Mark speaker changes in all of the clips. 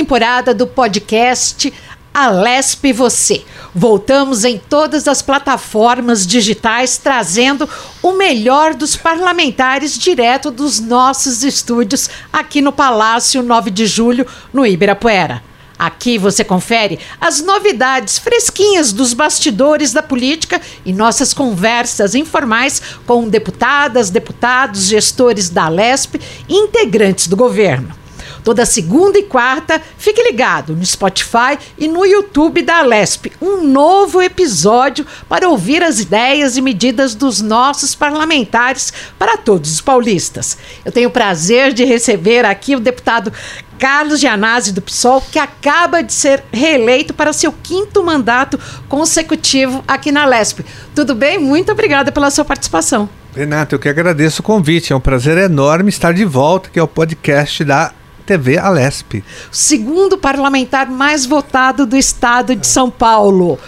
Speaker 1: temporada do podcast Alesp Você. Voltamos em todas as plataformas digitais trazendo o melhor dos parlamentares direto dos nossos estúdios aqui no Palácio 9 de Julho, no Ibirapuera. Aqui você confere as novidades fresquinhas dos bastidores da política e nossas conversas informais com deputadas, deputados, gestores da Alesp e integrantes do governo. Toda segunda e quarta, fique ligado no Spotify e no YouTube da Alesp. Um novo episódio para ouvir as ideias e medidas dos nossos parlamentares para todos os paulistas. Eu tenho o prazer de receber aqui o deputado Carlos Gianazzi, do PSOL, que acaba de ser reeleito para seu quinto mandato consecutivo aqui na Alesp. Tudo bem? Muito obrigada pela sua participação.
Speaker 2: Renato, eu que agradeço o convite. É um prazer enorme estar de volta, que é o podcast da TV Alesp.
Speaker 1: Segundo parlamentar mais votado do estado de São Paulo.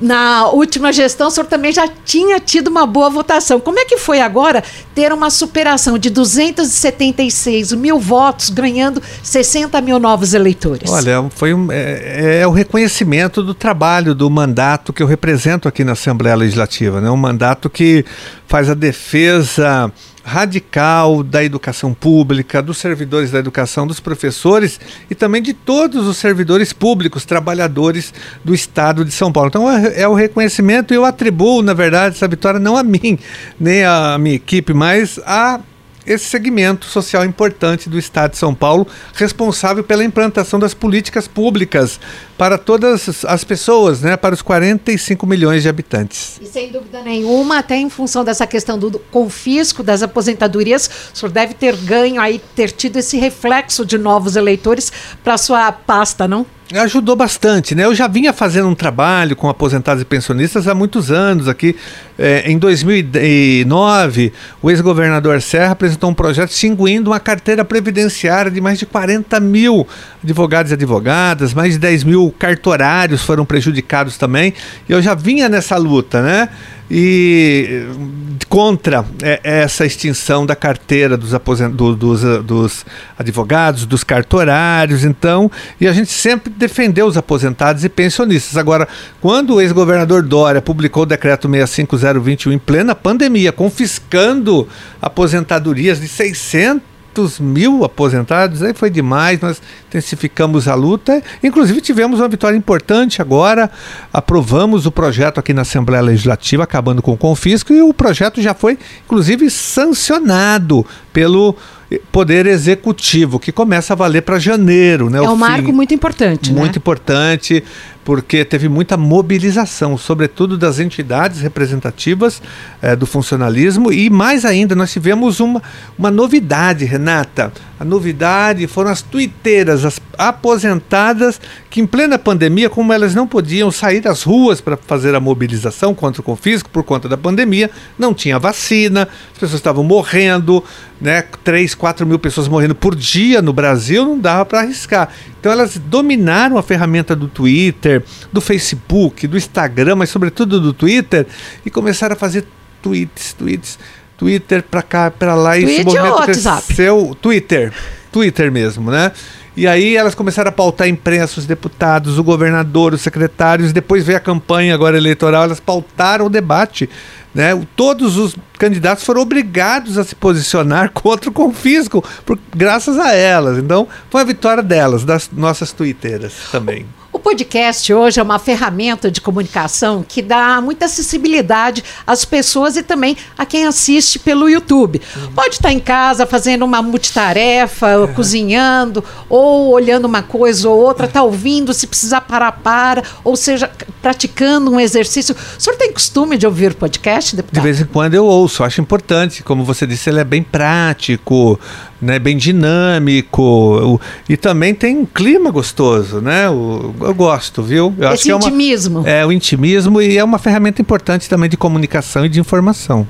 Speaker 1: Na última gestão, o senhor também já tinha tido uma boa votação. Como é que foi agora ter uma superação de 276 mil votos, ganhando 60 mil novos eleitores?
Speaker 2: Olha, foi um, é, é, o reconhecimento do trabalho, do mandato que eu represento aqui na Assembleia Legislativa. Né? Um mandato que faz a defesa radical da educação pública, dos servidores da educação, dos professores e também de todos os servidores públicos, trabalhadores do Estado de São Paulo. Então é, é o reconhecimento e eu atribuo, na verdade, essa vitória não a mim, nem a minha equipe, mas a esse segmento social importante do Estado de São Paulo, responsável pela implantação das políticas públicas para todas as pessoas, né, para os 45 milhões de habitantes.
Speaker 1: E sem dúvida nenhuma, até em função dessa questão do confisco das aposentadorias, o senhor deve ter ganho aí, ter tido esse reflexo de novos eleitores para sua pasta, não?
Speaker 2: Ajudou bastante, né? Eu já vinha fazendo um trabalho com aposentados e pensionistas há muitos anos aqui. É, em 2009, o ex-governador Serra apresentou um projeto extinguindo uma carteira previdenciária de mais de 40 mil advogados e advogadas, mais de 10 mil cartorários foram prejudicados também. E eu já vinha nessa luta, né? E contra é, essa extinção da carteira dos. Do, dos, dos advogados, dos cartorários, então, e a gente sempre defendeu os aposentados e pensionistas. Agora, quando o ex-governador Dória publicou o decreto 65021 em plena pandemia, confiscando aposentadorias de 600 200 mil aposentados, aí foi demais, nós intensificamos a luta, inclusive tivemos uma vitória importante agora, aprovamos o projeto aqui na Assembleia Legislativa, acabando com o confisco, e o projeto já foi, inclusive, sancionado pelo Poder Executivo, que começa a valer para janeiro. Né,
Speaker 1: é um marco muito importante.
Speaker 2: Muito né? importante, porque teve muita mobilização, sobretudo das entidades representativas é, do funcionalismo, e mais ainda, nós tivemos uma, uma novidade, Renata. A novidade foram as tuiteiras, as aposentadas, que em plena pandemia, como elas não podiam sair das ruas para fazer a mobilização contra o confisco por conta da pandemia, não tinha vacina, as pessoas estavam morrendo, né? 3, 4 mil pessoas morrendo por dia no Brasil, não dava para arriscar. Então elas dominaram a ferramenta do Twitter, do Facebook, do Instagram, mas sobretudo do Twitter, e começaram a fazer tweets, tweets, Twitter para cá, para lá,
Speaker 1: e esse movimento WhatsApp?
Speaker 2: cresceu. Twitter, Twitter mesmo, né? E aí elas começaram a pautar a imprensa, os deputados, o governador, os secretários, depois veio a campanha agora eleitoral, elas pautaram o debate né? Todos os candidatos foram obrigados a se posicionar contra o confisco, por, graças a elas. Então, foi a vitória delas, das nossas twitteiras também.
Speaker 1: O podcast hoje é uma ferramenta de comunicação que dá muita acessibilidade às pessoas e também a quem assiste pelo YouTube. Uhum. Pode estar em casa fazendo uma multitarefa, uhum. cozinhando, ou olhando uma coisa ou outra, está ouvindo, se precisar parar, para, ou seja, praticando um exercício. O senhor tem costume de ouvir podcast, deputado?
Speaker 2: De vez em quando eu ouço, acho importante. Como você disse, ele é bem prático, né, bem dinâmico o, e também tem um clima gostoso, né? O, eu gosto, viu? Eu
Speaker 1: Esse intimismo.
Speaker 2: É, uma, é o intimismo e é uma ferramenta importante também de comunicação e de informação.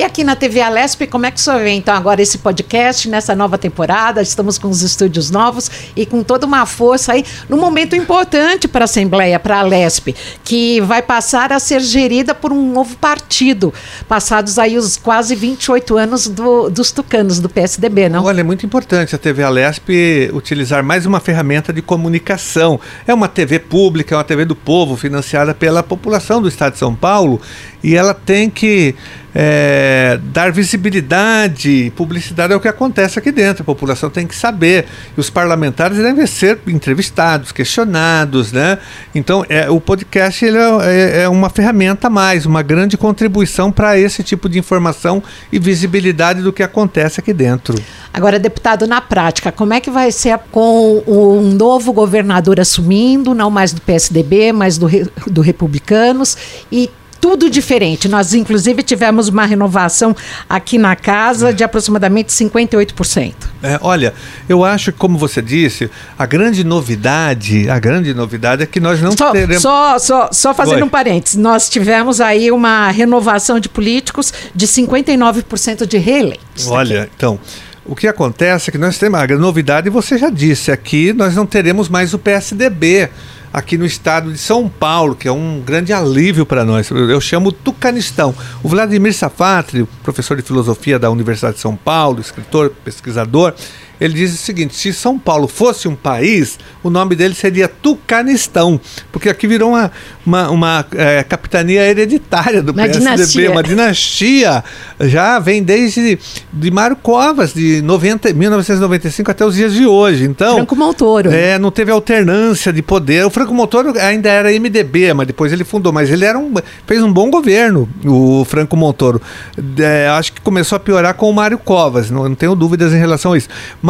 Speaker 1: E aqui na TV Alesp, como é que senhor vê então agora esse podcast nessa nova temporada? Estamos com os estúdios novos e com toda uma força aí, num momento importante para a Assembleia, para a Alesp, que vai passar a ser gerida por um novo partido, passados aí os quase 28 anos do, dos tucanos do PSDB, não?
Speaker 2: Olha, é muito importante a TV Alesp utilizar mais uma ferramenta de comunicação. É uma TV pública, é uma TV do povo, financiada pela população do estado de São Paulo, e ela tem que é, dar visibilidade, publicidade ao que acontece aqui dentro. A população tem que saber. E os parlamentares devem ser entrevistados, questionados, né? Então, é, o podcast ele é, é uma ferramenta a mais, uma grande contribuição para esse tipo de informação e visibilidade do que acontece aqui dentro.
Speaker 1: Agora, deputado, na prática, como é que vai ser com um novo governador assumindo, não mais do PSDB, mas do, do Republicanos, e tudo diferente. Nós, inclusive, tivemos uma renovação aqui na casa de aproximadamente 58%.
Speaker 2: É, olha, eu acho que, como você disse, a grande novidade, a grande novidade é que nós não
Speaker 1: só,
Speaker 2: teremos...
Speaker 1: Só, só, só fazendo um parênteses, nós tivemos aí uma renovação de políticos de 59% de reeleitos.
Speaker 2: Olha, aqui. então... O que acontece é que nós temos a novidade, você já disse, aqui nós não teremos mais o PSDB aqui no estado de São Paulo, que é um grande alívio para nós. Eu chamo Tucanistão. O Vladimir Safatri, professor de filosofia da Universidade de São Paulo, escritor, pesquisador, ele diz o seguinte: se São Paulo fosse um país, o nome dele seria Tucanistão, porque aqui virou uma, uma, uma é, capitania hereditária do uma PSDB, dinastia. uma dinastia. Já vem desde de Mário Covas, de 90, 1995 até os dias de hoje. Então,
Speaker 1: Franco Montoro.
Speaker 2: É, não teve alternância de poder. O Franco Montoro ainda era MDB, mas depois ele fundou, mas ele era um, fez um bom governo, o Franco Montoro. É, acho que começou a piorar com o Mário Covas, não, não tenho dúvidas em relação a isso. Mas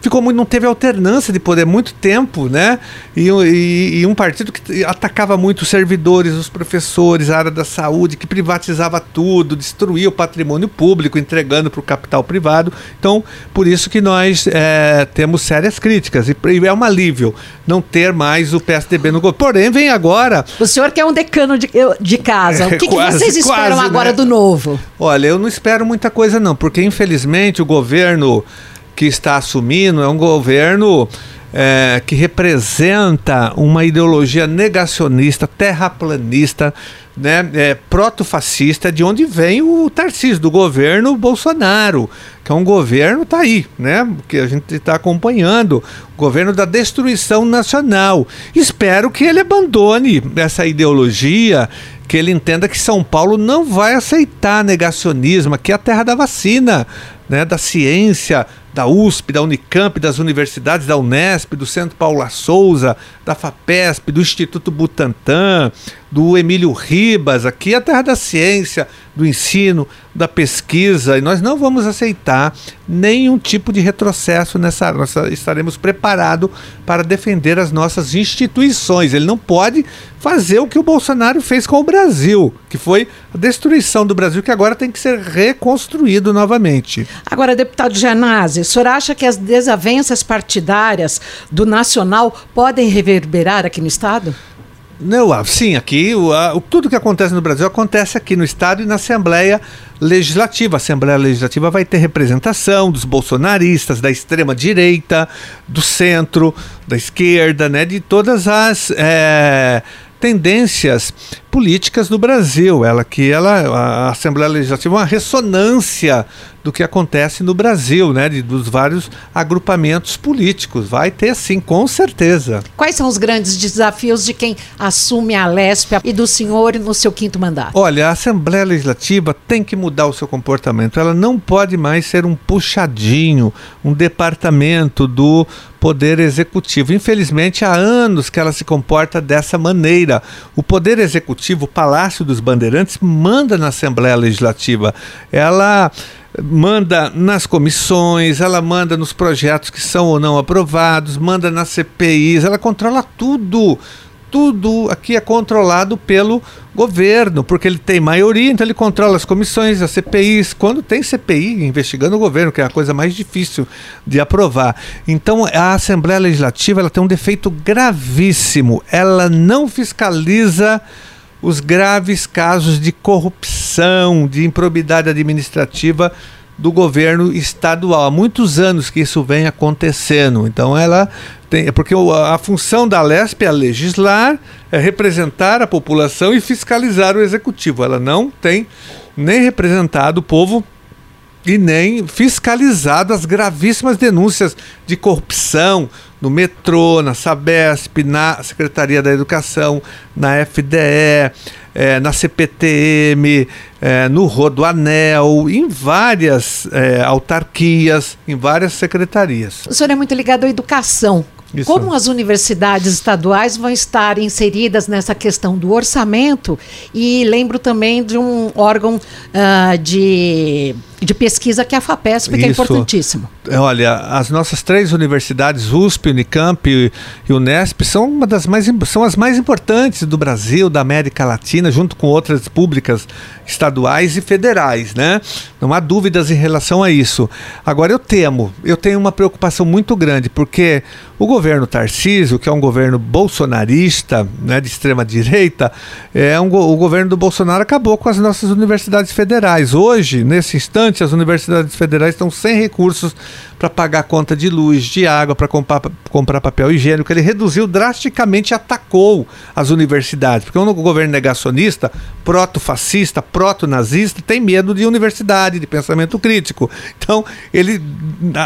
Speaker 2: ficou muito, não teve alternância de poder muito tempo, né? E, e, e um partido que atacava muito os servidores, os professores, a área da saúde, que privatizava tudo, destruía o patrimônio público, entregando para o capital privado. Então, por isso que nós é, temos sérias críticas. E, e, é um alívio não ter mais o PSDB no governo. Porém, vem agora.
Speaker 1: O senhor que é um decano de, de casa, o que, quase, que vocês esperam quase, agora né? do novo?
Speaker 2: Olha, eu não espero muita coisa, não, porque infelizmente o governo que está assumindo é um governo é, que representa uma ideologia negacionista, terraplanista, né, é, proto-fascista, de onde vem o Tarcísio, do governo Bolsonaro, que é um governo, tá aí, né, que a gente está acompanhando, o governo da destruição nacional. Espero que ele abandone essa ideologia, que ele entenda que São Paulo não vai aceitar negacionismo, aqui é a terra da vacina, né, da ciência, da USP, da Unicamp, das universidades da Unesp, do Centro Paula Souza, da FAPESP, do Instituto Butantan, do Emílio Ribas, aqui é a terra da ciência, do ensino, da pesquisa, e nós não vamos aceitar nenhum tipo de retrocesso nessa. Nós estaremos preparados para defender as nossas instituições. Ele não pode fazer o que o Bolsonaro fez com o Brasil, que foi a destruição do Brasil, que agora tem que ser reconstruído novamente.
Speaker 1: Agora, deputado Janazzi, o senhor acha que as desavenças partidárias do Nacional podem reverberar aqui no Estado?
Speaker 2: Não, ah, sim, aqui o, a, o, tudo que acontece no Brasil acontece aqui no Estado e na Assembleia Legislativa. A Assembleia Legislativa vai ter representação dos bolsonaristas, da extrema direita, do centro, da esquerda, né, de todas as é, tendências políticas do Brasil. Ela que ela, a Assembleia Legislativa é uma ressonância do que acontece no Brasil, né, de, dos vários agrupamentos políticos. Vai ter sim, com certeza.
Speaker 1: Quais são os grandes desafios de quem assume a Lesp e do senhor no seu quinto mandato?
Speaker 2: Olha, a Assembleia Legislativa tem que mudar o seu comportamento. Ela não pode mais ser um puxadinho, um departamento do Poder Executivo. Infelizmente, há anos que ela se comporta dessa maneira. O Poder Executivo, o Palácio dos Bandeirantes, manda na Assembleia Legislativa. Ela manda nas comissões, ela manda nos projetos que são ou não aprovados, manda nas CPIs, ela controla tudo. Tudo aqui é controlado pelo governo, porque ele tem maioria, então ele controla as comissões, as CPIs. Quando tem CPI investigando o governo, que é a coisa mais difícil de aprovar. Então a Assembleia Legislativa ela tem um defeito gravíssimo. Ela não fiscaliza os graves casos de corrupção, de improbidade administrativa do governo estadual. Há muitos anos que isso vem acontecendo. Então ela tem, é porque a, função da LESP é legislar, é representar a população e fiscalizar o executivo. Ela não tem nem representado o povo e nem fiscalizado as gravíssimas denúncias de corrupção no metrô, na Sabesp, na Secretaria da Educação, na FDE, é, na CPTM, é, no Rodoanel, em várias é, autarquias, em várias secretarias.
Speaker 1: O senhor é muito ligado à educação. Isso. Como as universidades estaduais vão estar inseridas nessa questão do orçamento? E lembro também de um órgão uh, de de pesquisa que é a FAPESP, que é importantíssimo.
Speaker 2: É, olha, as nossas três universidades, USP, Unicamp e, e Unesp, são uma das mais são as mais importantes do Brasil, da América Latina, junto com outras públicas estaduais e federais, né? Não há dúvidas em relação a isso. Agora eu temo, eu tenho uma preocupação muito grande, porque o governo Tarcísio, que é um governo bolsonarista, né, de extrema direita, é um, o governo do Bolsonaro acabou com as nossas universidades federais. Hoje, nesse instante as universidades federais estão sem recursos para pagar conta de luz, de água, para comprar, comprar papel higiênico. Ele reduziu drasticamente, atacou as universidades, porque o governo negacionista, proto-fascista, proto-nazista, tem medo de universidade, de pensamento crítico. Então, ele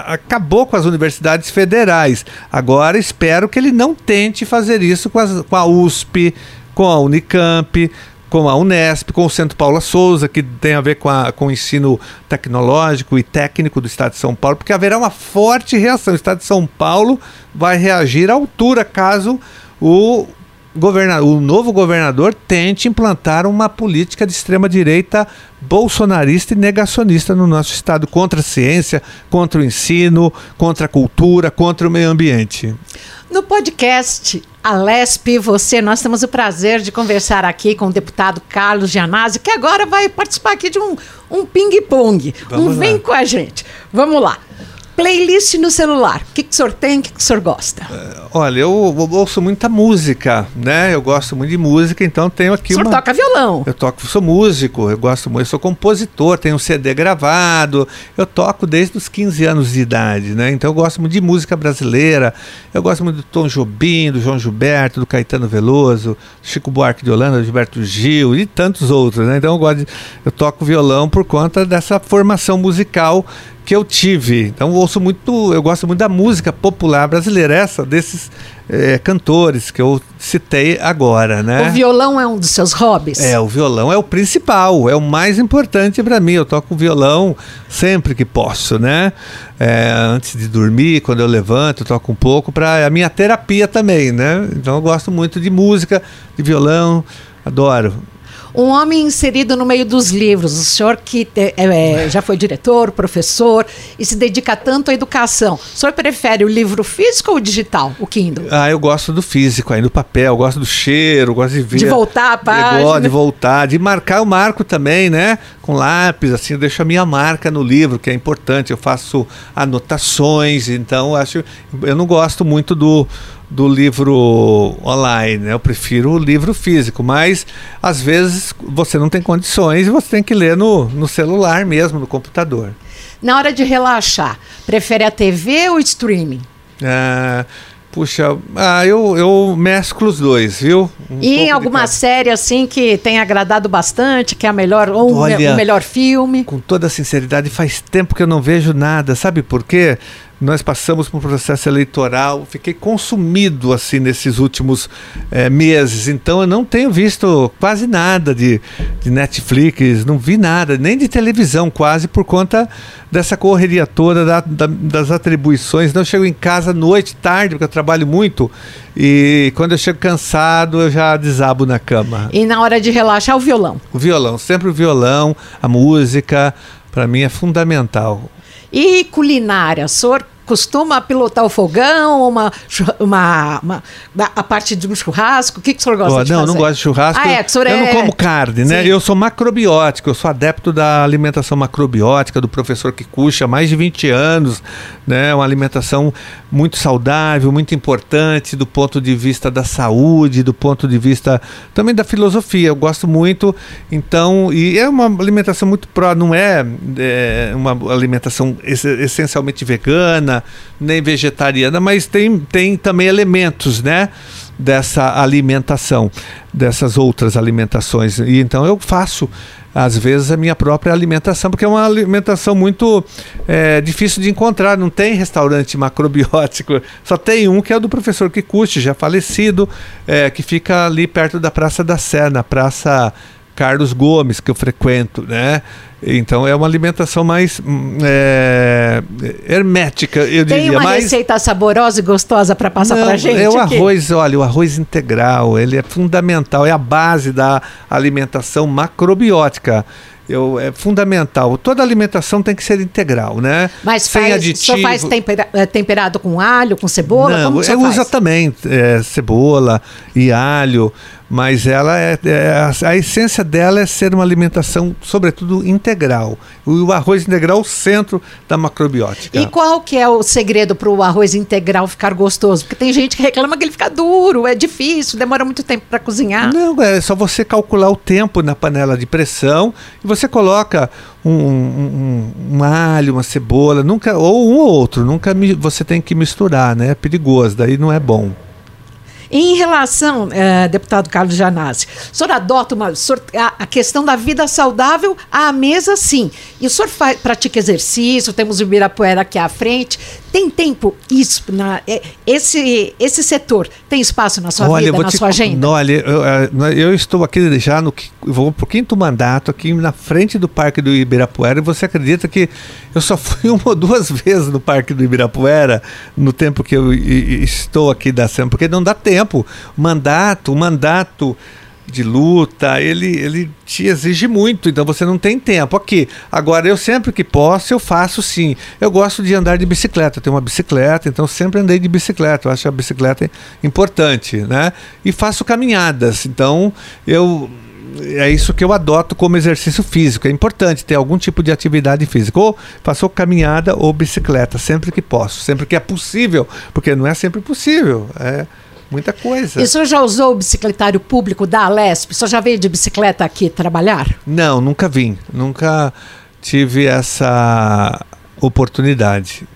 Speaker 2: acabou com as universidades federais. Agora, espero que ele não tente fazer isso com, as, com a USP, com a Unicamp, com a Unesp, com o Centro Paula Souza, que tem a ver com, a, com o ensino tecnológico e técnico do Estado de São Paulo, porque haverá uma forte reação. O Estado de São Paulo vai reagir à altura caso o o novo governador tente implantar uma política de extrema direita bolsonarista e negacionista no nosso estado contra a ciência, contra o ensino, contra a cultura, contra o meio ambiente.
Speaker 1: No podcast Alesp você, nós temos o prazer de conversar aqui com o deputado Carlos Gianazzi, que agora vai participar aqui de um, um ping-pong. Um lá. vem com a gente. Vamos lá. Playlist no celular. O que, que o senhor tem? O que, que o senhor gosta? Uh,
Speaker 2: olha, eu, eu, ouço muita música, né? Eu gosto muito de música, então tenho aqui
Speaker 1: o senhor
Speaker 2: uma...
Speaker 1: toca violão?
Speaker 2: Eu toco, sou músico, eu gosto muito, eu sou compositor, tenho um CD gravado, eu toco desde os 15 anos de idade, né? Então eu gosto muito de música brasileira, eu gosto muito do Tom Jobim, do João Gilberto, do Caetano Veloso, do Chico Buarque de Holanda, do Gilberto Gil e tantos outros, né? Então eu gosto de, eu toco violão por conta dessa formação musical que eu tive. Então eu ouço muito, eu gosto muito da música popular brasileira, essa desses é, cantores que eu citei agora, né?
Speaker 1: O violão é um dos seus hobbies?
Speaker 2: É, o violão é o principal, é o mais importante para mim. Eu toco violão sempre que posso, né? É, antes de dormir, quando eu levanto, eu toco um pouco para a minha terapia também, né? Então eu gosto muito de música, de violão, adoro
Speaker 1: um homem inserido no meio dos livros. O senhor que é, já foi diretor, professor e se dedica tanto à educação. O senhor prefere o livro físico ou digital, o Kindle?
Speaker 2: Ah, eu gosto do físico, aí do papel, eu gosto do cheiro, gosto de ver.
Speaker 1: De voltar a página.
Speaker 2: de voltar, de marcar o marco também, né? Com lápis, assim, eu deixo a minha marca no livro, que é importante. Eu faço anotações, então acho. Eu não gosto muito do do livro online, né? Eu prefiro o livro físico, mas às vezes você não tem condições e você tem que ler no, no celular mesmo, no computador.
Speaker 1: Na hora de relaxar, prefere a TV ou streaming?
Speaker 2: É, puxa, ah, eu, eu mesclo os dois, viu?
Speaker 1: Um e em alguma série assim que tem agradado bastante, que é a melhor ou Olha, o melhor filme?
Speaker 2: Com toda sinceridade, faz tempo que eu não vejo nada, sabe por quê? Nós passamos por um processo eleitoral, fiquei consumido assim nesses últimos é, meses, então eu não tenho visto quase nada de, de Netflix, não vi nada, nem de televisão quase, por conta dessa correria toda da, da, das atribuições. Eu chego em casa noite, tarde, porque eu trabalho muito, e quando eu chego cansado, eu já desabo na cama.
Speaker 1: E na hora de relaxar, o violão?
Speaker 2: O violão, sempre o violão, a música, para mim é fundamental.
Speaker 1: E culinária, o senhor costuma pilotar o fogão, uma, uma, uma, a parte de um churrasco? O que, que o senhor gosta
Speaker 2: oh,
Speaker 1: de
Speaker 2: não,
Speaker 1: fazer?
Speaker 2: Não, não gosto de churrasco.
Speaker 1: Ah, é, que
Speaker 2: eu
Speaker 1: é...
Speaker 2: não como carne, né? Sim. Eu sou macrobiótico, eu sou adepto da alimentação macrobiótica do professor Kikuchi há mais de 20 anos, né? Uma alimentação muito saudável, muito importante do ponto de vista da saúde, do ponto de vista também da filosofia. Eu gosto muito, então, e é uma alimentação muito pró, não é, é uma alimentação essencialmente vegana, nem vegetariana, mas tem, tem também elementos, né? Dessa alimentação, dessas outras alimentações. E então eu faço às vezes a minha própria alimentação, porque é uma alimentação muito é, difícil de encontrar. Não tem restaurante macrobiótico, só tem um que é do professor Kikuchi, já falecido, é, que fica ali perto da Praça da Sé, na Praça Carlos Gomes, que eu frequento, né? Então é uma alimentação mais hum, é, hermética, eu
Speaker 1: Tem
Speaker 2: diria.
Speaker 1: uma
Speaker 2: mais...
Speaker 1: receita saborosa e gostosa para passar para gente?
Speaker 2: É o arroz, olha, o arroz integral, ele é fundamental, é a base da alimentação macrobiótica. Eu, é fundamental. Toda alimentação tem que ser integral, né?
Speaker 1: Mas Sem faz, aditivo. só faz tempera, é, temperado com alho, com cebola?
Speaker 2: Não,
Speaker 1: Como
Speaker 2: uso também é, cebola e alho mas ela é, é, a essência dela é ser uma alimentação, sobretudo integral. O arroz integral é o centro da macrobiótica.
Speaker 1: E qual que é o segredo para o arroz integral ficar gostoso? Porque tem gente que reclama que ele fica duro, é difícil, demora muito tempo para cozinhar.
Speaker 2: Não, é só você calcular o tempo na panela de pressão e você coloca um, um, um, alho, uma cebola, nunca ou um ou outro, nunca você tem que misturar, né? É perigoso, daí não é bom.
Speaker 1: Em relação, eh, deputado Carlos Janazzi, o senhor adota uma, senhor, a, a, questão da vida saudável à mesa, sim. E o senhor faz, pratica exercício, temos o Ibirapuera aqui à frente. Tem tempo isso, na, eh, esse, esse setor tem espaço na sua
Speaker 2: olha,
Speaker 1: vida, na
Speaker 2: te,
Speaker 1: sua agenda?
Speaker 2: Olha, eu, eh, eu, estou aqui já no vou para o quinto mandato, aqui na frente do Parque do Ibirapuera, e você acredita que eu só fui uma ou duas vezes no Parque do Ibirapuera no tempo que eu estou aqui da SEM, porque não dá tempo. Mandato, mandato de luta, ele, ele te exige muito, então você não tem tempo. Aqui, agora eu sempre que posso, eu faço sim. Eu gosto de andar de bicicleta, eu tenho uma bicicleta, então sempre andei de bicicleta. Eu acho a bicicleta importante, né? E faço caminhadas, então eu é isso que eu adoto como exercício físico. É importante ter algum tipo de atividade física. Ou faço caminhada ou bicicleta, sempre que posso, sempre que é possível, porque não é sempre possível. É, muita coisa.
Speaker 1: E o senhor já usou o bicicletário público da Alesp? O senhor já veio de bicicleta aqui trabalhar?
Speaker 2: Não, nunca vim. Nunca tive essa oportunidade.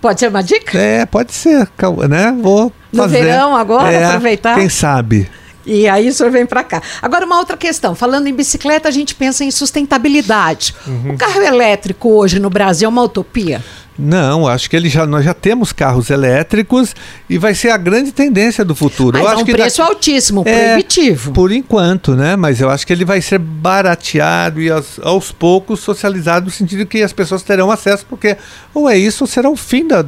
Speaker 1: Pode ser uma dica?
Speaker 2: É, pode ser, né? Vou fazer.
Speaker 1: No verão agora, é, aproveitar.
Speaker 2: Quem sabe?
Speaker 1: E aí o senhor vem para cá. Agora, uma outra questão. Falando em bicicleta, a gente pensa em sustentabilidade. Uhum. O carro elétrico hoje no Brasil é uma utopia?
Speaker 2: Não, acho que ele já, nós já temos carros elétricos e vai ser a grande tendência do futuro.
Speaker 1: Mas
Speaker 2: eu
Speaker 1: é
Speaker 2: acho
Speaker 1: um
Speaker 2: que
Speaker 1: preço altíssimo, é, proibitivo.
Speaker 2: Por enquanto, né? Mas eu acho que ele vai ser barateado e aos, aos, poucos socializado no sentido que as pessoas terão acesso, porque ou é isso ou será o fim da,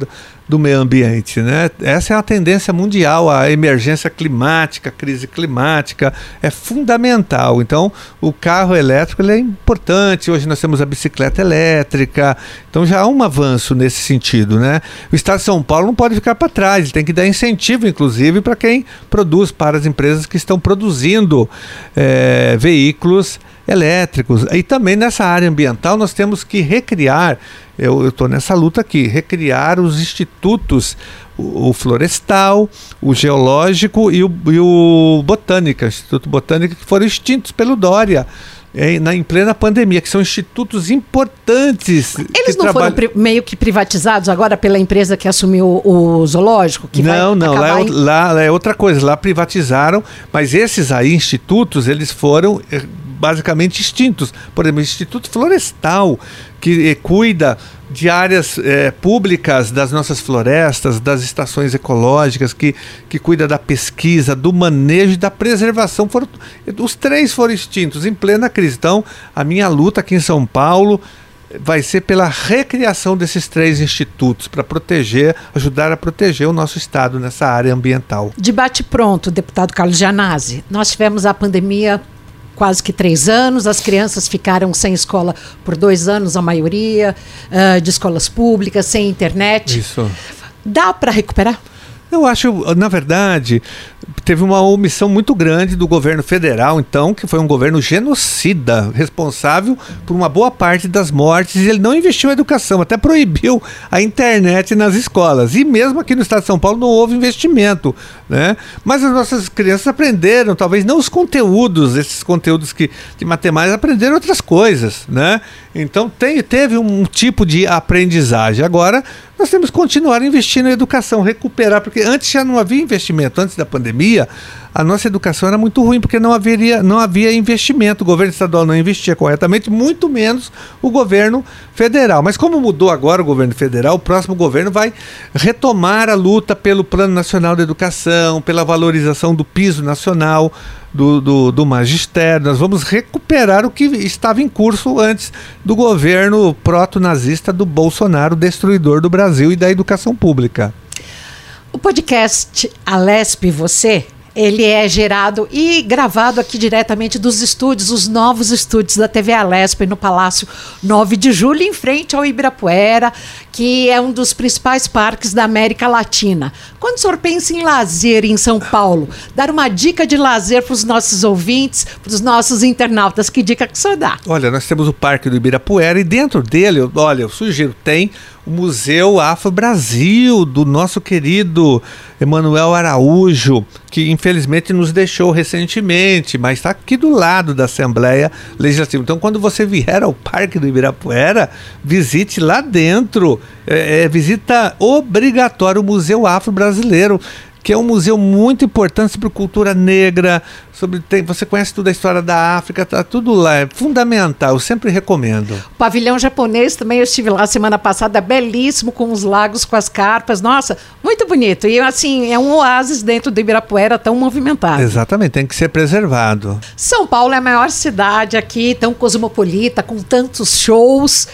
Speaker 2: do meio ambiente, né? Essa é uma tendência mundial, a emergência climática, a crise climática é fundamental. Então, o carro elétrico é importante. Hoje nós temos a bicicleta elétrica, então já há um avanço nesse sentido, né? O Estado de São Paulo não pode ficar para trás, tem que dar incentivo, inclusive, para quem produz, para as empresas que estão produzindo é, veículos elétricos. E também nessa área ambiental nós temos que recriar, eu estou nessa luta aqui, recriar os institutos, o, o florestal, o geológico e o, e o botânica, Instituto Botânico, que foram extintos pelo Dória. Em, na, em plena pandemia, que são institutos importantes.
Speaker 1: Eles não trabalham... foram meio que privatizados agora pela empresa que assumiu o, o zoológico? Que
Speaker 2: não, não, lá é, em... lá é outra coisa, lá privatizaram, mas esses aí, institutos, eles foram eh, basicamente extintos. Por exemplo, o Instituto Florestal, que eh, cuida de áreas eh, públicas das nossas florestas, das estações ecológicas, que, que cuida da pesquisa, do manejo e da preservação. Foram, os três foram extintos em plena crise. Então, a minha luta aqui em São Paulo vai ser pela recriação desses três institutos para proteger, ajudar a proteger o nosso estado nessa área ambiental.
Speaker 1: Debate pronto, deputado Carlos Gianazzi. Nós tivemos a pandemia quase que três anos. As crianças ficaram sem escola por dois anos, a maioria, uh, de escolas públicas, sem internet.
Speaker 2: Isso.
Speaker 1: Dá para recuperar?
Speaker 2: Eu acho, na verdade, teve uma omissão muito grande do governo federal, então, que foi um governo genocida, responsável por uma boa parte das mortes, e ele não investiu em educação, até proibiu a internet nas escolas. E mesmo aqui no estado de São Paulo não houve investimento, né? Mas as nossas crianças aprenderam, talvez não os conteúdos, esses conteúdos que de matemática, aprenderam outras coisas, né? Então tem, teve um tipo de aprendizagem. Agora nós temos que continuar investindo em educação, recuperar, porque antes já não havia investimento, antes da pandemia, a nossa educação era muito ruim, porque não, haveria, não havia investimento, o governo estadual não investia corretamente, muito menos o governo federal. Mas como mudou agora o governo federal, o próximo governo vai retomar a luta pelo Plano Nacional de Educação, pela valorização do piso nacional, do, do, do, magistério, nós vamos recuperar o que estava em curso antes do governo proto-nazista do Bolsonaro, destruidor do Brasil e da educação pública.
Speaker 1: O podcast Alesp Você ele é gerado e gravado aqui diretamente dos estúdios, os novos estúdios da TV Alesp no Palácio 9 de Julho, em frente ao Ibirapuera, que é um dos principais parques da América Latina. Quando o senhor pensa em lazer em São Paulo, dar uma dica de lazer para os nossos ouvintes, para os nossos internautas, que dica que o senhor dá?
Speaker 2: Olha, nós temos o Parque do Ibirapuera e dentro dele, olha, eu sugiro, tem o Museu Afro Brasil do nosso querido Emanuel Araújo, que infelizmente nos deixou recentemente, mas está aqui do lado da Assembleia Legislativa. Então, quando você vier ao Parque do Ibirapuera, visite lá dentro. É, é visita obrigatória o Museu Afro Brasileiro que é um museu muito importante sobre cultura negra, sobre tem, você conhece toda a história da África, tá tudo lá, é fundamental, eu sempre recomendo.
Speaker 1: O pavilhão japonês também eu estive lá semana passada, belíssimo com os lagos, com as carpas, nossa, muito bonito. E assim, é um oásis dentro do Ibirapuera tão movimentado.
Speaker 2: Exatamente, tem que ser preservado.
Speaker 1: São Paulo é a maior cidade aqui, tão cosmopolita, com tantos shows.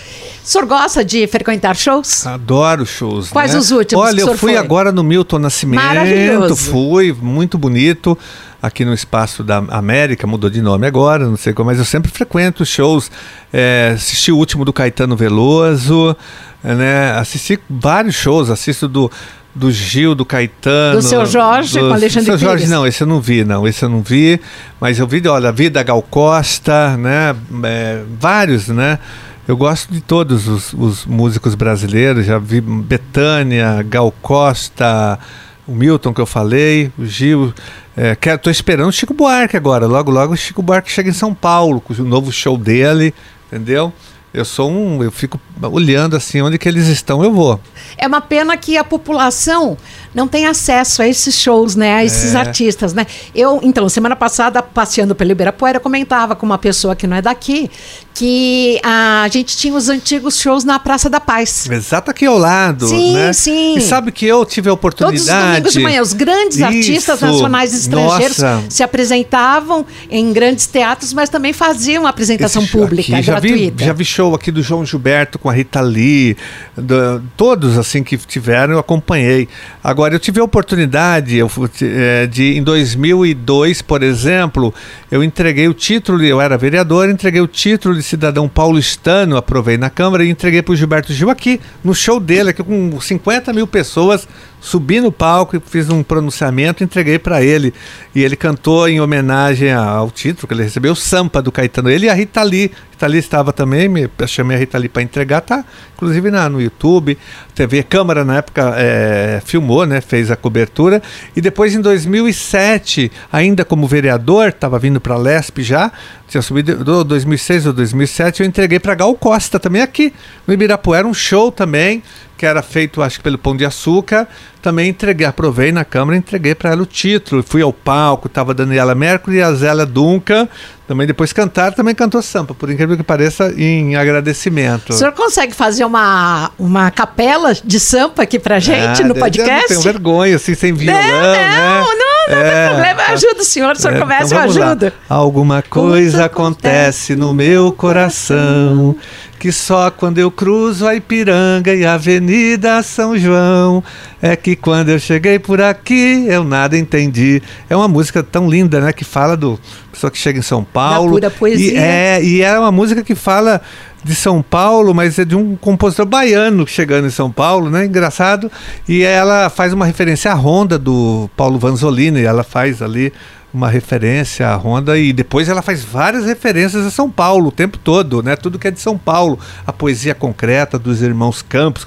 Speaker 1: O senhor gosta de frequentar shows?
Speaker 2: Adoro shows.
Speaker 1: Quais
Speaker 2: né?
Speaker 1: os últimos?
Speaker 2: Olha, eu fui
Speaker 1: foi?
Speaker 2: agora no Milton Nascimento.
Speaker 1: Maravilhoso.
Speaker 2: Fui, muito bonito. Aqui no Espaço da América, mudou de nome agora, não sei como, mas eu sempre frequento shows. É, assisti o último do Caetano Veloso, né? Assisti vários shows, assisto do do Gil, do Caetano.
Speaker 1: Do seu Jorge, do, com Alexandre
Speaker 2: Seu Jorge,
Speaker 1: Pires.
Speaker 2: não, esse eu não vi, não. Esse eu não vi. Mas eu vi, olha, vi da Gal Costa, né? É, vários, né? Eu gosto de todos os, os músicos brasileiros. Já vi Betânia, Gal Costa, o Milton que eu falei, o Gil. É, quero, tô esperando o Chico Buarque agora. Logo, logo o Chico Buarque chega em São Paulo com o novo show dele, entendeu? Eu sou um, eu fico olhando assim onde que eles estão, eu vou.
Speaker 1: É uma pena que a população não tem acesso a esses shows, né, a esses
Speaker 2: É.
Speaker 1: artistas, né? Eu, então, semana passada, passeando pelo Ibirapuera, comentava com uma pessoa que não é daqui que a gente tinha os antigos shows na Praça da Paz.
Speaker 2: Exato aqui ao lado,
Speaker 1: Sim,
Speaker 2: né?
Speaker 1: sim.
Speaker 2: E sabe que eu tive a
Speaker 1: Todos os
Speaker 2: oportunidade.
Speaker 1: domingos de manhã, os grandes
Speaker 2: Isso.
Speaker 1: artistas nacionais e estrangeiros
Speaker 2: Nossa.
Speaker 1: se apresentavam em grandes teatros, mas também faziam apresentação
Speaker 2: Esse
Speaker 1: pública,
Speaker 2: aqui, já vi,
Speaker 1: gratuita.
Speaker 2: já vi show aqui do João Gilberto com a Rita Lee, da- todos assim que tiveram, eu acompanhei. Agora, eu tive a oportunidade eu, eh, de, em 2002, por exemplo, eu entreguei o título, eu era vereador, entreguei o título de cidadão paulistano, aprovei na Câmara e entreguei para o Gilberto Gil aqui, no show dele, aqui com 50 mil pessoas. Subi no palco e fiz um pronunciamento, entreguei para ele. E ele cantou em homenagem ao título que ele recebeu, Sampa do Caetano. Ele e a Rita Lee. Rita Lee estava também, me, chamei a Rita Lee para entregar, tá? Inclusive na, no YouTube. TV Câmara, na época, é, filmou, né? Fez a cobertura. E depois, em 2007, ainda como vereador, estava vindo para Lesp já, tinha subido do 2006 ou 2007, eu entreguei para Gal Costa também aqui no Ibirapuera, um show também que era feito, acho que pelo Pão de Açúcar. Também entreguei, aprovei na Câmara e entreguei para ela o título. Fui ao palco, tava a Daniela Mercury e a Zélia Duncan. Também depois cantaram, também cantou Sampa, por incrível que pareça, em agradecimento.
Speaker 1: O senhor consegue fazer uma, uma capela de sampa aqui pra gente
Speaker 2: Ah,
Speaker 1: no podcast?
Speaker 2: Eu tenho vergonha, assim, sem violão,
Speaker 1: não,
Speaker 2: né?
Speaker 1: não, é, problema, eu ajudo o senhor, o senhor é, começa, então eu ajudo. Lá.
Speaker 2: Alguma coisa acontece no meu coração que só quando eu cruzo a Ipiranga e a Avenida São João é que quando eu cheguei por aqui eu nada entendi. É uma música tão linda, né, que fala do pessoa que chega em São Paulo.
Speaker 1: Da pura poesia.
Speaker 2: E é, e é uma música que fala de São Paulo, mas é de um compositor baiano chegando em São Paulo, né? Engraçado. E ela faz uma referência à Ronda do Paulo Vanzolini, ela faz ali uma referência à Honda e depois ela faz várias referências a São Paulo o tempo todo, né? Tudo que é de São Paulo, a poesia concreta dos irmãos Campos,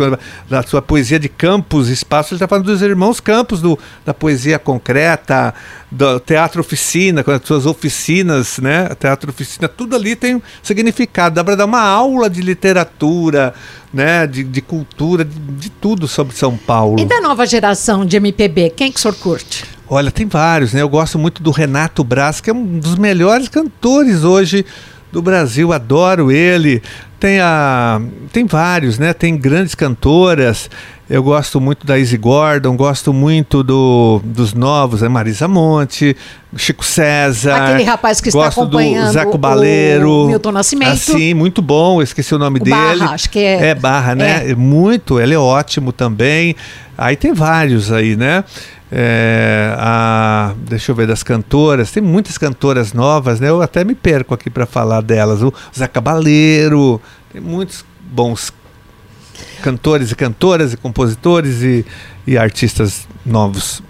Speaker 2: da sua poesia de Campos, espaço, ele está falando dos irmãos Campos, do, da poesia concreta, do teatro oficina, com as suas oficinas, né? Teatro oficina, tudo ali tem significado. Dá para dar uma aula de literatura, né? De, de cultura, de, de tudo sobre São Paulo.
Speaker 1: E da nova geração de MPB, quem que o senhor curte?
Speaker 2: Olha, tem vários, né? Eu gosto muito do Renato Braz, que é um dos melhores cantores hoje do Brasil, adoro ele. Tem a tem vários, né? Tem grandes cantoras. Eu gosto muito da Izzy Gordon, gosto muito do, dos novos, a né? Marisa Monte, Chico César.
Speaker 1: Aquele rapaz que está acompanhando
Speaker 2: do Zaco Baleiro.
Speaker 1: O Milton Nascimento.
Speaker 2: Assim, muito bom, esqueci o nome
Speaker 1: o
Speaker 2: dele.
Speaker 1: Barra, acho que é.
Speaker 2: É Barra, né? É. Muito, ele é ótimo também. Aí tem vários aí, né? É, a, deixa eu ver, das cantoras, tem muitas cantoras novas, né? Eu até me perco aqui para falar delas. O Zé Cabaleiro, tem muitos bons cantores e cantoras e compositores e, e artistas novos.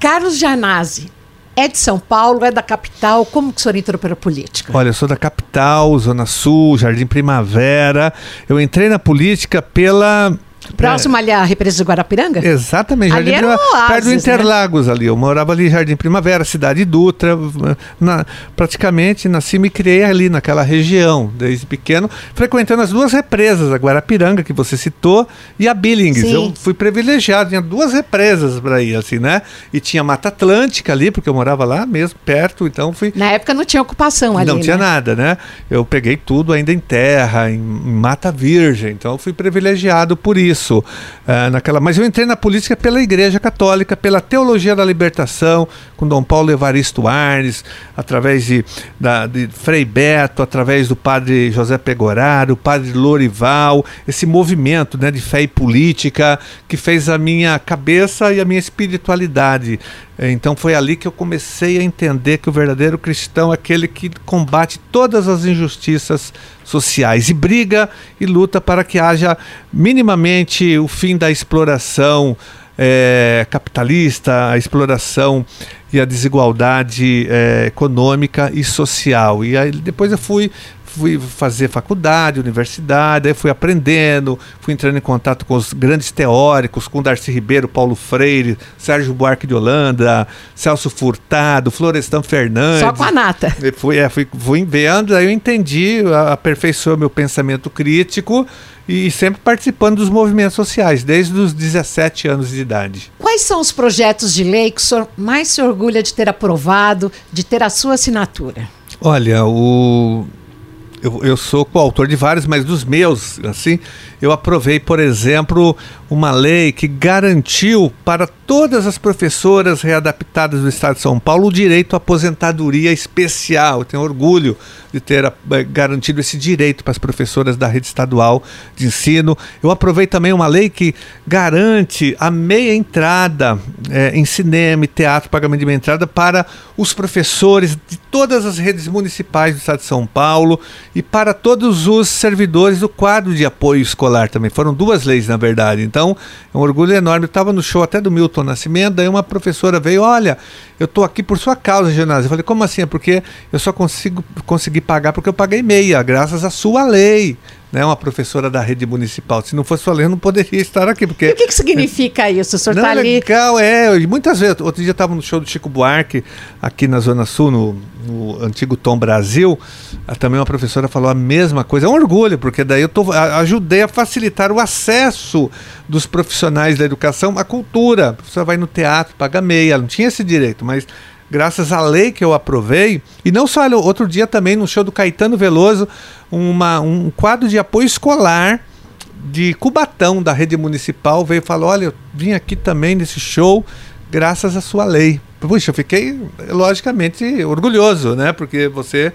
Speaker 1: Carlos Janazzi, é de São Paulo, é da capital, como que o senhor entrou para a política?
Speaker 2: Olha, eu sou da capital, Zona Sul, Jardim Primavera. Eu entrei na política pela
Speaker 1: Próximo é. ali à represa de Guarapiranga?
Speaker 2: Exatamente.
Speaker 1: Jardim ali
Speaker 2: Primavera,
Speaker 1: oásis,
Speaker 2: perto do né? Interlagos né? ali. Eu morava ali em Jardim Primavera, cidade Dutra. Na, praticamente nasci e me criei ali naquela região, desde pequeno, frequentando as duas represas, a Guarapiranga, que você citou, e a Billings. Sim. Eu fui privilegiado, tinha duas represas para ir, assim, né? E tinha Mata Atlântica ali, porque eu morava lá mesmo, perto, então fui...
Speaker 1: Na época não tinha ocupação ali,
Speaker 2: Não
Speaker 1: né?
Speaker 2: tinha nada, né? Eu peguei tudo ainda em terra, em, em Mata Virgem, então eu fui privilegiado por isso isso. Uh, naquela, mas eu entrei na política pela Igreja Católica, pela teologia da libertação, com Dom Paulo Evaristo Arnes, através de, da, de Frei Beto, através do padre José Pegoraro, o padre Lorival, esse movimento né, de fé e política que fez a minha cabeça e a minha espiritualidade. Então foi ali que eu comecei a entender que o verdadeiro cristão é aquele que combate todas as injustiças sociais e briga e luta para que haja minimamente o fim da exploração é, capitalista, a exploração e a desigualdade é, econômica e social. E aí depois eu fui fui fazer faculdade, universidade, aí fui aprendendo, fui entrando em contato com os grandes teóricos, com Darcy Ribeiro, Paulo Freire, Sérgio Buarque de Holanda, Celso Furtado, Florestan Fernandes.
Speaker 1: Só com a nata.
Speaker 2: Fui, é, fui, fui vendo, aí eu entendi, aperfeiçoou meu pensamento crítico e sempre participando dos movimentos sociais, desde os 17 anos de idade.
Speaker 1: Quais são os projetos de lei que o senhor mais se orgulha de ter aprovado, de ter a sua assinatura?
Speaker 2: Olha, o eu, eu sou coautor de vários, mas dos meus, assim, eu aprovei, por exemplo, uma lei que garantiu para todas as professoras readaptadas do Estado de São Paulo o direito à aposentadoria especial. Eu tenho orgulho de ter eh, garantido esse direito para as professoras da rede estadual de ensino. Eu aprovei também uma lei que garante a meia entrada é, em cinema e teatro, pagamento de meia entrada para os professores de todas as redes municipais do Estado de São Paulo e para todos os servidores do quadro de apoio escolar também. Foram duas leis, na verdade. Então, é um orgulho enorme. Eu estava no show até do Milton Nascimento, daí uma professora veio, olha, eu estou aqui por sua causa, Genásio. Eu falei, como assim? É porque eu só consigo consegui pagar porque eu paguei meia, graças à sua lei né, uma professora da rede municipal. Se não fosse sua lei, eu não poderia estar aqui. Porque,
Speaker 1: e o que, que significa isso? O senhor
Speaker 2: está
Speaker 1: ali.
Speaker 2: Legal, é. Muitas vezes, outro dia estava no show do Chico Buarque, aqui na Zona Sul, no, no antigo Tom Brasil. Também uma professora falou a mesma coisa. É um orgulho, porque daí eu tô, ajudei a facilitar o acesso dos profissionais da educação à cultura. A professora vai no teatro, paga meia, ela não tinha esse direito, mas graças à lei que eu aprovei. E não só, outro dia também no show do Caetano Veloso, uma, um quadro de apoio escolar de Cubatão, da rede municipal, veio e falou: Olha, eu vim aqui também nesse show, graças à sua lei. puxa, eu fiquei logicamente orgulhoso, né? Porque você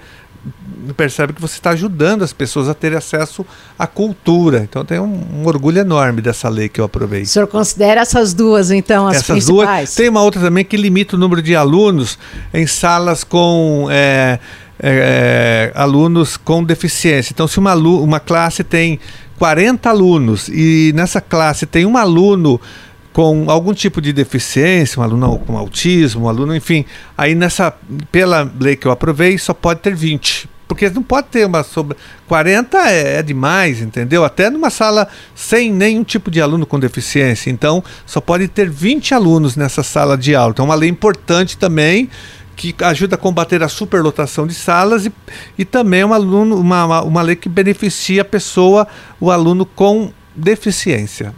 Speaker 2: percebe que você está ajudando as pessoas a ter acesso à cultura. Então tem um, um, orgulho enorme dessa lei que eu aprovei. O
Speaker 1: senhor considera essas duas, então, as essas principais? Duas.
Speaker 2: Tem uma outra também que limita o número de alunos em salas com é, é, alunos com deficiência. Então, se uma, uma classe tem 40 alunos e nessa classe tem um aluno com algum tipo de deficiência, um aluno com autismo, um aluno, enfim, aí nessa, pela lei que eu aprovei, só pode ter 20. Porque não pode ter uma sobre. 40 é, é demais, entendeu? Até numa sala sem nenhum tipo de aluno com deficiência. Então, só pode ter 20 alunos nessa sala de aula. Então, é uma lei importante também que ajuda a combater a superlotação de salas e, e também é uma, aluno, uma, uma lei que beneficia a pessoa, o aluno com deficiência.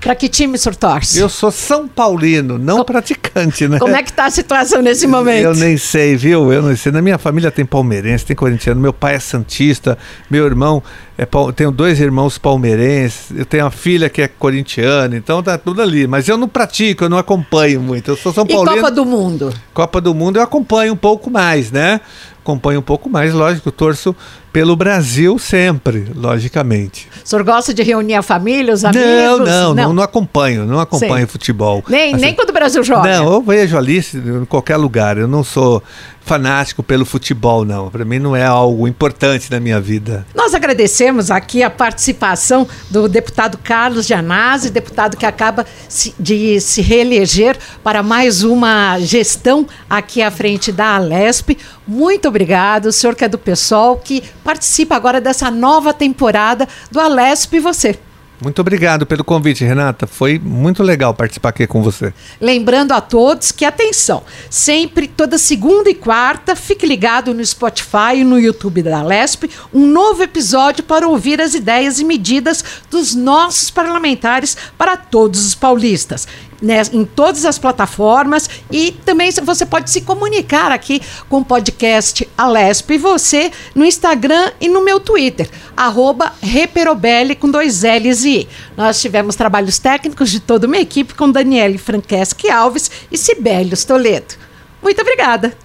Speaker 1: Para que time o senhor torce?
Speaker 2: Eu sou São Paulino, não praticante, né?
Speaker 1: Como é que está a situação nesse momento?
Speaker 2: Eu nem sei, viu? Eu não sei. Na minha família tem palmeirense, tem corintiano, meu pai é santista, meu irmão é tenho dois irmãos palmeirenses, eu tenho uma filha que é corintiana, então tá tudo ali. Mas eu não pratico, eu não acompanho muito. Eu sou São Paulino.
Speaker 1: E Copa do Mundo?
Speaker 2: Copa do Mundo eu acompanho um pouco mais, né? Acompanho um pouco mais, lógico, torço pelo Brasil sempre, logicamente.
Speaker 1: O senhor gosta de reunir a família, os amigos?
Speaker 2: Não, não, não, não acompanho, não acompanho Sim. futebol.
Speaker 1: Nem, assim, nem quando o Brasil joga?
Speaker 2: Não, eu vejo ali em qualquer lugar, eu não sou fanático pelo futebol, não. Para mim não é algo importante na minha vida.
Speaker 1: Nós agradecemos aqui a participação do deputado Carlos Gianazzi, deputado que acaba de se reeleger para mais uma gestão aqui à frente da Alesp. Muito obrigado, o senhor que é do PSOL, que participa agora dessa nova temporada do Alesp e você.
Speaker 2: Muito obrigado pelo convite, Renata. Foi muito legal participar aqui com você.
Speaker 1: Lembrando a todos que, atenção, sempre toda segunda e quarta, fique ligado no Spotify e no YouTube da Lesp, um novo episódio para ouvir as ideias e medidas dos nossos parlamentares para todos os paulistas né, em todas as plataformas e também você pode se comunicar aqui com o podcast Alesp e você no Instagram e no meu Twitter, arroba Reperobelli com dois L's e I. Nós tivemos trabalhos técnicos de toda uma equipe com Daniele Franceschi Alves e Sibelius Toledo. Muito obrigada!